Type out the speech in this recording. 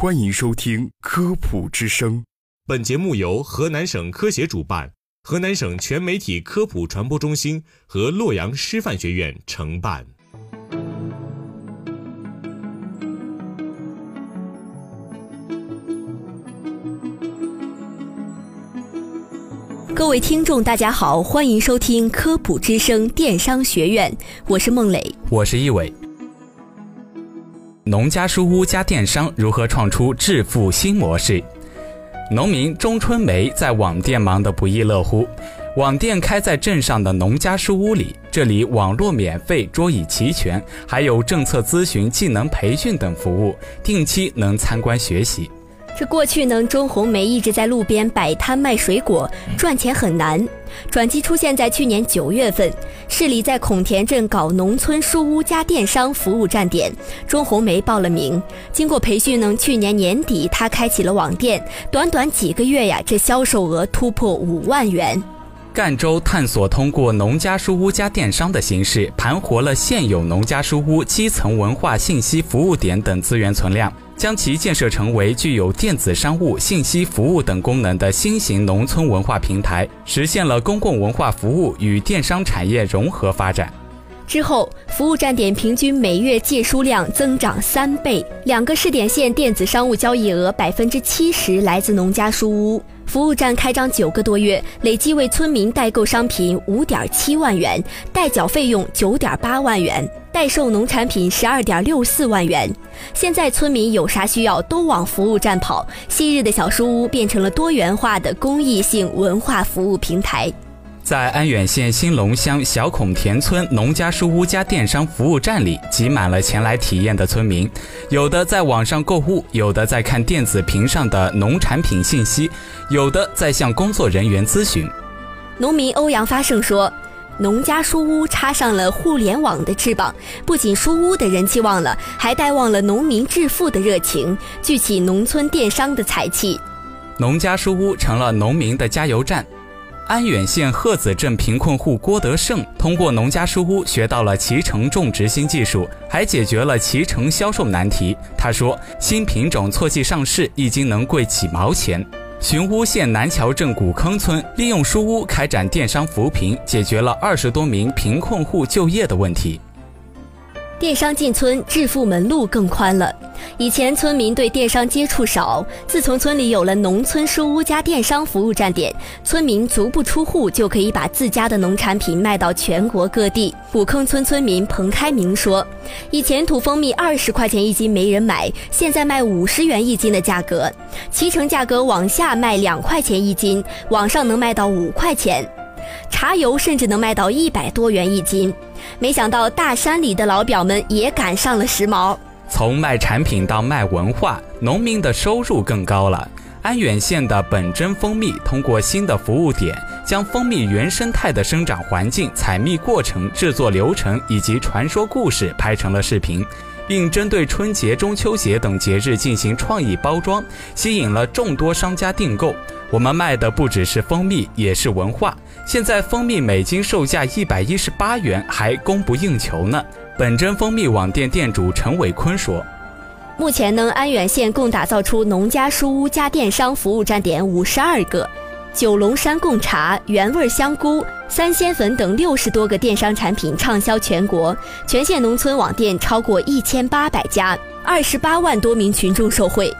欢迎收听《科普之声》。本节目由河南省科协主办，河南省全媒体科普传播中心和洛阳师范学院承办。各位听众，大家好，欢迎收听《科普之声》电商学院，我是孟磊，我是一伟。农家书屋加电商如何创出致富新模式？农民钟春梅在网店忙得不亦乐乎。网店开在镇上的农家书屋里，这里网络免费，桌椅齐全，还有政策咨询、技能培训等服务，定期能参观学习。这过去呢，钟红梅一直在路边摆摊卖水果，赚钱很难。转机出现在去年九月份，市里在孔田镇搞农村书屋加电商服务站点，钟红梅报了名。经过培训呢，去年年底她开启了网店，短短几个月呀，这销售额突破五万元。赣州探索通过农家书屋加电商的形式，盘活了现有农家书屋基层文化信息服务点等资源存量。将其建设成为具有电子商务、信息服务等功能的新型农村文化平台，实现了公共文化服务与电商产业融合发展。之后，服务站点平均每月借书量增长三倍，两个试点县电子商务交易额百分之七十来自农家书屋。服务站开张九个多月，累计为村民代购商品五点七万元，代缴费用九点八万元，代售农产品十二点六四万元。现在村民有啥需要都往服务站跑，昔日的小书屋变成了多元化的公益性文化服务平台。在安远县新隆乡小孔田村农家书屋家电商服务站里，挤满了前来体验的村民，有的在网上购物，有的在看电子屏上的农产品信息，有的在向工作人员咨询。农民欧阳发胜说：“农家书屋插上了互联网的翅膀，不仅书屋的人气旺了，还带旺了农民致富的热情，聚起农村电商的财气。农家书屋成了农民的加油站。”安远县鹤子镇贫困户郭德胜通过农家书屋学到了脐橙种植新技术，还解决了脐橙销售难题。他说：“新品种错季上市，一斤能贵几毛钱。”寻乌县南桥镇古坑村利用书屋开展电商扶贫，解决了二十多名贫困户就业的问题。电商进村，致富门路更宽了。以前村民对电商接触少，自从村里有了农村书屋加电商服务站点，村民足不出户就可以把自家的农产品卖到全国各地。古坑村村民彭开明说：“以前土蜂蜜二十块钱一斤没人买，现在卖五十元一斤的价格，脐橙价格往下卖两块钱一斤，网上能卖到五块钱。”茶油甚至能卖到一百多元一斤，没想到大山里的老表们也赶上了时髦。从卖产品到卖文化，农民的收入更高了。安远县的本真蜂蜜通过新的服务点，将蜂蜜原生态的生长环境、采蜜过程、制作流程以及传说故事拍成了视频，并针对春节、中秋节等节日进行创意包装，吸引了众多商家订购。我们卖的不只是蜂蜜，也是文化。现在蜂蜜每斤售价一百一十八元，还供不应求呢。本真蜂蜜网店店主陈伟坤说：“目前呢，安远县共打造出农家书屋加电商服务站点五十二个，九龙山贡茶、原味香菇、三鲜粉等六十多个电商产品畅销全国，全县农村网店超过一千八百家，二十八万多名群众受惠。”